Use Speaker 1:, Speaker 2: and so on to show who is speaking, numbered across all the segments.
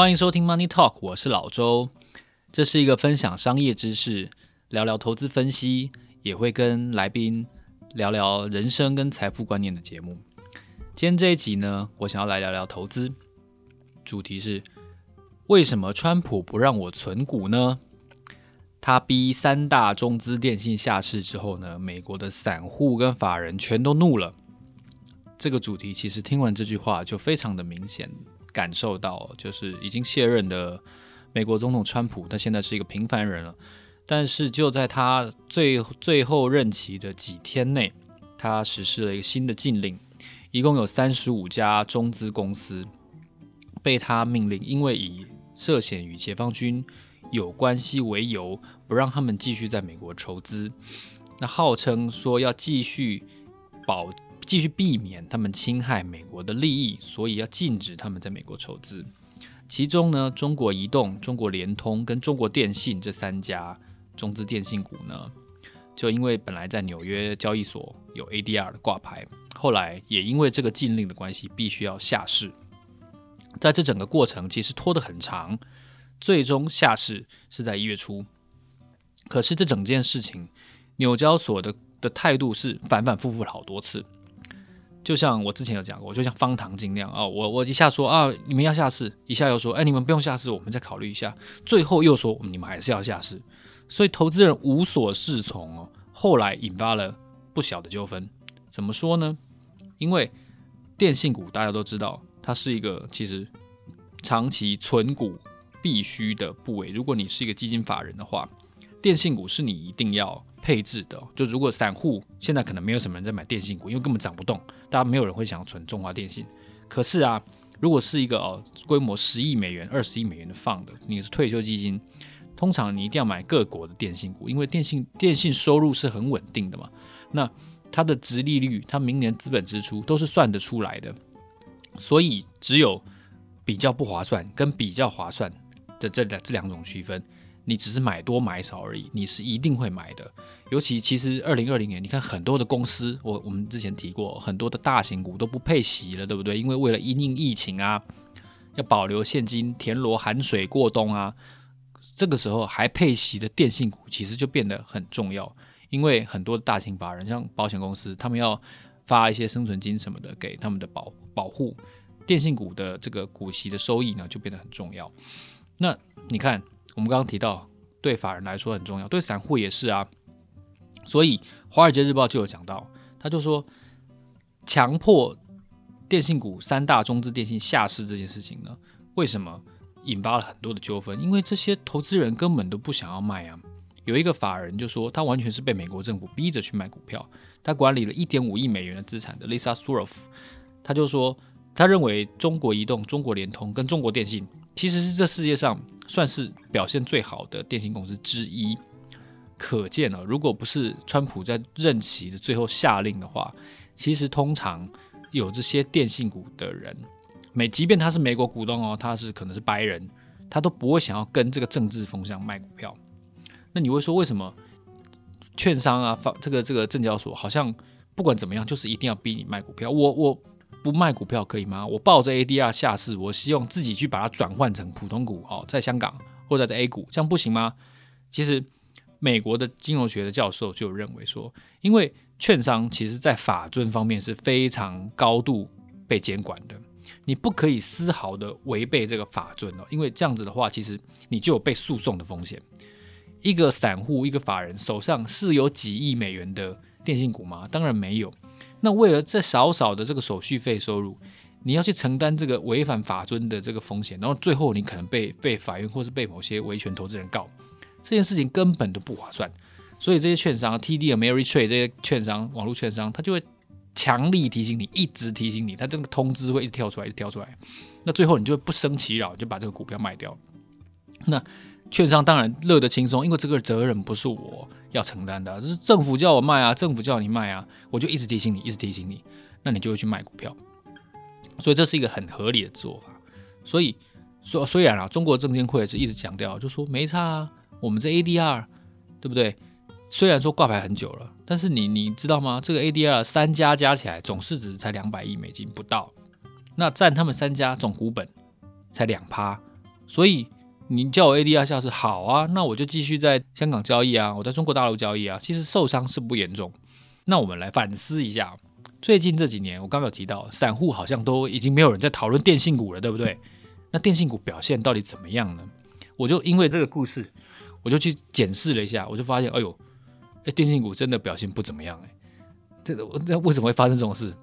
Speaker 1: 欢迎收听 Money Talk，我是老周。这是一个分享商业知识、聊聊投资分析，也会跟来宾聊聊人生跟财富观念的节目。今天这一集呢，我想要来聊聊投资，主题是为什么川普不让我存股呢？他逼三大中资电信下市之后呢，美国的散户跟法人全都怒了。这个主题其实听完这句话就非常的明显。感受到，就是已经卸任的美国总统川普，他现在是一个平凡人了。但是就在他最最后任期的几天内，他实施了一个新的禁令，一共有三十五家中资公司被他命令，因为以涉嫌与解放军有关系为由，不让他们继续在美国筹资。那号称说要继续保。继续避免他们侵害美国的利益，所以要禁止他们在美国筹资。其中呢，中国移动、中国联通跟中国电信这三家中资电信股呢，就因为本来在纽约交易所有 ADR 的挂牌，后来也因为这个禁令的关系，必须要下市。在这整个过程其实拖得很长，最终下市是在一月初。可是这整件事情，纽交所的的态度是反反复复好多次。就像我之前有讲过，就像方糖精那样啊，我我一下说啊，你们要下市，一下又说，哎，你们不用下市，我们再考虑一下，最后又说你们还是要下市，所以投资人无所适从哦。后来引发了不小的纠纷，怎么说呢？因为电信股大家都知道，它是一个其实长期存股必须的部位。如果你是一个基金法人的话，电信股是你一定要。配置的，就如果散户现在可能没有什么人在买电信股，因为根本涨不动，大家没有人会想要存中华电信。可是啊，如果是一个哦规模十亿美元、二十亿美元的放的你是退休基金，通常你一定要买各国的电信股，因为电信电信收入是很稳定的嘛。那它的殖利率、它明年资本支出都是算得出来的，所以只有比较不划算跟比较划算的这两这两种区分。你只是买多买少而已，你是一定会买的。尤其其实二零二零年，你看很多的公司，我我们之前提过，很多的大型股都不配息了，对不对？因为为了因应疫情啊，要保留现金，田螺含水过冬啊，这个时候还配息的电信股其实就变得很重要，因为很多的大型法人，像保险公司，他们要发一些生存金什么的给他们的保保护，电信股的这个股息的收益呢，就变得很重要。那你看。我们刚刚提到，对法人来说很重要，对散户也是啊。所以《华尔街日报》就有讲到，他就说，强迫电信股三大中资电信下市这件事情呢，为什么引发了很多的纠纷？因为这些投资人根本都不想要卖啊。有一个法人就说，他完全是被美国政府逼着去卖股票。他管理了一点五亿美元的资产的 Lisa Suroff，他就说，他认为中国移动、中国联通跟中国电信其实是这世界上。算是表现最好的电信公司之一，可见了，如果不是川普在任期的最后下令的话，其实通常有这些电信股的人，美即便他是美国股东哦，他是可能是白人，他都不会想要跟这个政治风向卖股票。那你会说为什么券商啊，发这个这个证交所好像不管怎么样，就是一定要逼你卖股票？我我。不卖股票可以吗？我抱着 ADR 下市，我希望自己去把它转换成普通股哦，在香港或者在 A 股，这样不行吗？其实，美国的金融学的教授就认为说，因为券商其实在法遵方面是非常高度被监管的，你不可以丝毫的违背这个法遵哦，因为这样子的话，其实你就有被诉讼的风险。一个散户、一个法人手上是有几亿美元的电信股吗？当然没有。那为了这少少的这个手续费收入，你要去承担这个违反法遵的这个风险，然后最后你可能被被法院或是被某些维权投资人告，这件事情根本都不划算。所以这些券商，TD Ameritrade 这些券商，网络券商，他就会强力提醒你，一直提醒你，他这个通知会一直跳出来，一直跳出来。那最后你就会不胜其扰，就把这个股票卖掉。那券商当然乐得轻松，因为这个责任不是我要承担的，是政府叫我卖啊，政府叫你卖啊，我就一直提醒你，一直提醒你，那你就会去卖股票。所以这是一个很合理的做法。所以说，虽然啊，中国证监会是一直强调，就说没差啊，我们这 ADR 对不对？虽然说挂牌很久了，但是你你知道吗？这个 ADR 三家加起来总市值才两百亿美金不到，那占他们三家总股本才两趴。所以你叫我 ADR 下市好啊，那我就继续在香港交易啊，我在中国大陆交易啊，其实受伤是不严重。那我们来反思一下，最近这几年我刚刚有提到，散户好像都已经没有人在讨论电信股了，对不对？那电信股表现到底怎么样呢？我就因为这个故事，我就去检视了一下，我就发现，哎呦，哎，电信股真的表现不怎么样，哎，这个这为什么会发生这种事？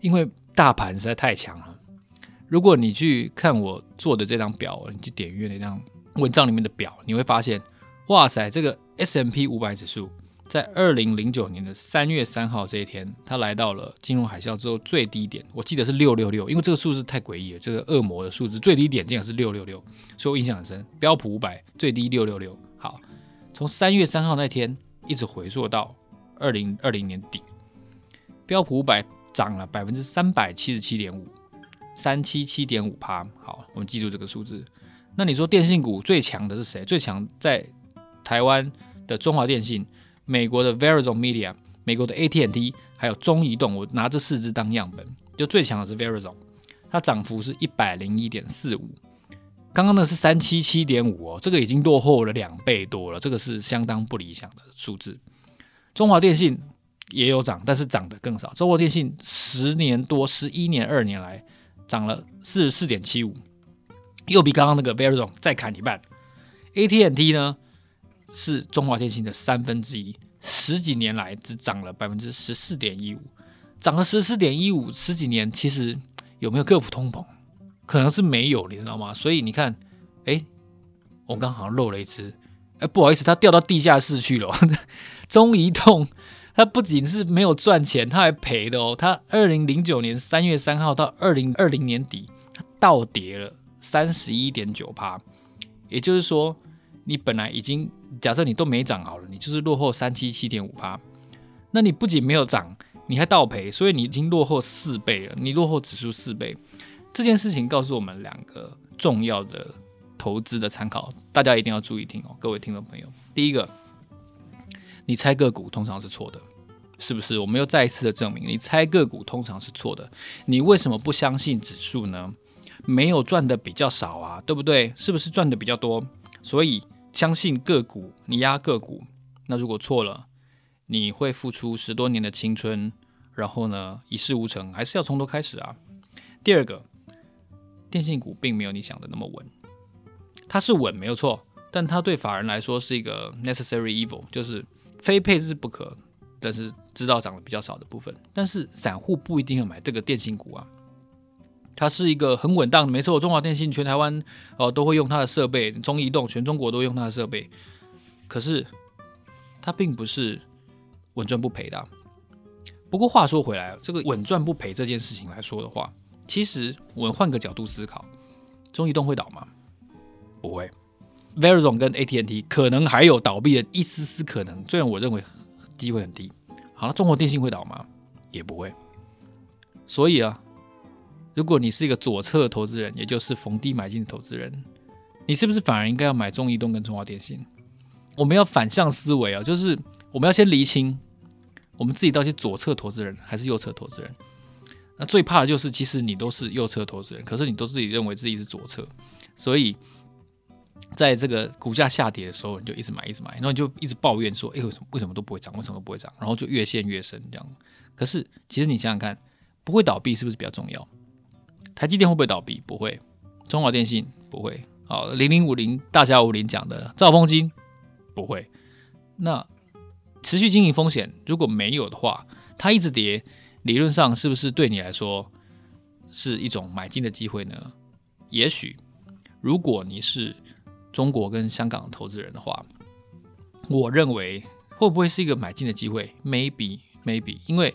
Speaker 1: 因为大盘实在太强了。如果你去看我做的这张表，你去点阅那张文章里面的表，你会发现，哇塞，这个 S M P 五百指数在二零零九年的三月三号这一天，它来到了金融海啸之后最低点，我记得是六六六，因为这个数字太诡异了，这个恶魔的数字最低点竟然是六六六，所以我印象很深。标普五百最低六六六，好，从三月三号那天一直回溯到二零二零年底，标普五百涨了百分之三百七十七点五。三七七点五趴，好，我们记住这个数字。那你说电信股最强的是谁？最强在台湾的中华电信、美国的 Verizon Media、美国的 AT&T，还有中移动。我拿这四支当样本，就最强的是 Verizon，它涨幅是一百零一点四五。刚刚那是三七七点五哦，这个已经落后了两倍多了，这个是相当不理想的数字。中华电信也有涨，但是涨得更少。中华电信十年多、十一年、二年来。涨了四十四点七五，又比刚刚那个 Verizon 再砍一半。AT&T 呢是中华电信的三分之一，十几年来只涨了百分之十四点一五，涨了十四点一五，十几年其实有没有克服通膨？可能是没有，你知道吗？所以你看，哎，我刚好像漏了一只，哎，不好意思，它掉到地下室去了。中移动。它不仅是没有赚钱，它还赔的哦。它二零零九年三月三号到二零二零年底，它倒跌了三十一点九趴。也就是说，你本来已经假设你都没涨好了，你就是落后三七七点五趴。那你不仅没有涨，你还倒赔，所以你已经落后四倍了。你落后指数四倍，这件事情告诉我们两个重要的投资的参考，大家一定要注意听哦，各位听众朋友。第一个。你猜个股通常是错的，是不是？我们又再一次的证明，你猜个股通常是错的。你为什么不相信指数呢？没有赚的比较少啊，对不对？是不是赚的比较多？所以相信个股，你押个股，那如果错了，你会付出十多年的青春，然后呢，一事无成，还是要从头开始啊。第二个，电信股并没有你想的那么稳，它是稳没有错，但它对法人来说是一个 necessary evil，就是。非配置不可，但是知道涨得比较少的部分，但是散户不一定要买这个电信股啊。它是一个很稳当的，没错。中华电信全台湾哦、呃、都会用它的设备，中移动全中国都用它的设备。可是它并不是稳赚不赔的、不过话说回来，这个稳赚不赔这件事情来说的话，其实我们换个角度思考，中移动会倒吗？不会。Verizon 跟 AT&T 可能还有倒闭的一丝丝可能，虽然我认为机会很低。好了，中国电信会倒吗？也不会。所以啊，如果你是一个左侧投资人，也就是逢低买进的投资人，你是不是反而应该要买中移动跟中华电信？我们要反向思维啊，就是我们要先厘清，我们自己到底是左侧投资人还是右侧投资人。那最怕的就是，其实你都是右侧投资人，可是你都自己认为自己是左侧，所以。在这个股价下跌的时候，你就一直买，一直买，然后你就一直抱怨说：“哎，为什么为什么都不会涨？为什么都不会涨？”然后就越陷越深这样。可是其实你想想看，不会倒闭是不是比较重要？台积电会不会倒闭？不会。中华电信不会。好，零零五零大侠五零讲的兆丰金不会。那持续经营风险如果没有的话，它一直跌，理论上是不是对你来说是一种买进的机会呢？也许，如果你是。中国跟香港投资人的话，我认为会不会是一个买进的机会？Maybe, maybe，因为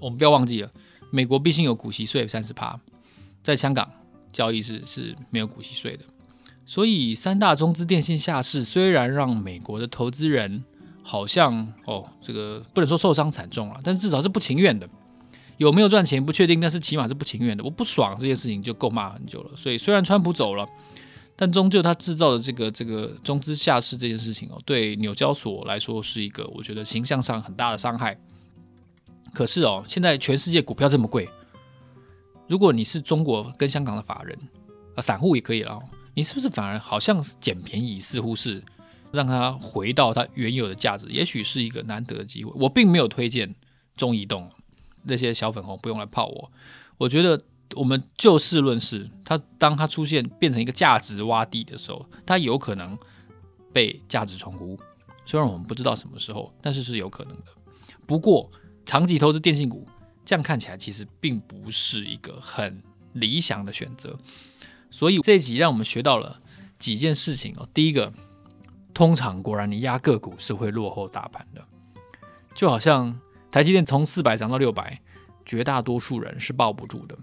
Speaker 1: 我们不要忘记了，美国毕竟有股息税三十趴，在香港交易是是没有股息税的，所以三大中资电信下市，虽然让美国的投资人好像哦，这个不能说受伤惨重了，但至少是不情愿的。有没有赚钱不确定，但是起码是不情愿的。我不爽这件事情就够骂很久了，所以虽然川普走了。但终究，它制造的这个这个中资下市这件事情哦，对纽交所来说是一个我觉得形象上很大的伤害。可是哦，现在全世界股票这么贵，如果你是中国跟香港的法人啊，散户也可以了，你是不是反而好像捡便宜，似乎是让它回到它原有的价值？也许是一个难得的机会。我并没有推荐中移动那些小粉红不用来泡我。我觉得我们就事论事，它当它出现变成一个价值洼地的时候，它有可能被价值重估。虽然我们不知道什么时候，但是是有可能的。不过长期投资电信股，这样看起来其实并不是一个很理想的选择。所以这一集让我们学到了几件事情哦。第一个，通常果然你压个股是会落后大盘的，就好像台积电从四百涨到六百，绝大多数人是抱不住的。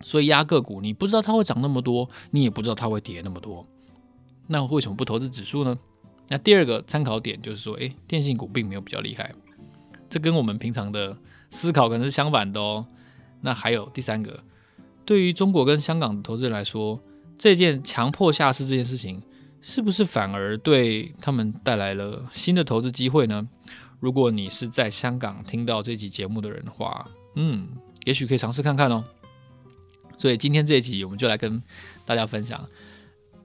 Speaker 1: 所以压个股，你不知道它会涨那么多，你也不知道它会跌那么多。那为什么不投资指数呢？那第二个参考点就是说，诶，电信股并没有比较厉害，这跟我们平常的思考可能是相反的哦。那还有第三个。对于中国跟香港的投资人来说，这件强迫下市这件事情，是不是反而对他们带来了新的投资机会呢？如果你是在香港听到这期节目的人的话，嗯，也许可以尝试看看哦。所以今天这一集，我们就来跟大家分享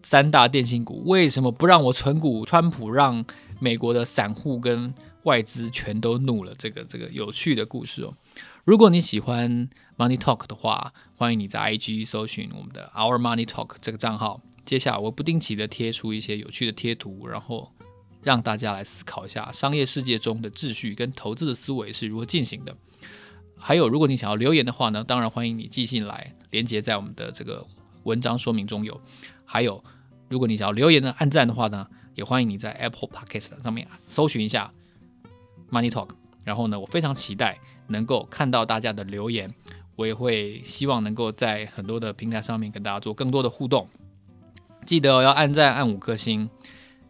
Speaker 1: 三大电信股为什么不让我存股，川普让美国的散户跟外资全都怒了，这个这个有趣的故事哦。如果你喜欢 Money Talk 的话，欢迎你在 IG 搜寻我们的 Our Money Talk 这个账号。接下来我不定期的贴出一些有趣的贴图，然后让大家来思考一下商业世界中的秩序跟投资的思维是如何进行的。还有，如果你想要留言的话呢，当然欢迎你寄信来，连接在我们的这个文章说明中有。还有，如果你想要留言的按赞的话呢，也欢迎你在 Apple Podcast 上面搜寻一下 Money Talk。然后呢，我非常期待能够看到大家的留言，我也会希望能够在很多的平台上面跟大家做更多的互动。记得要按赞按五颗星。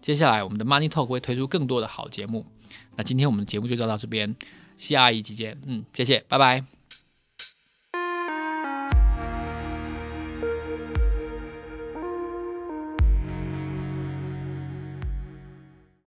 Speaker 1: 接下来我们的 Money Talk 会推出更多的好节目。那今天我们的节目就到到这边，下一期见。嗯，谢谢，拜拜。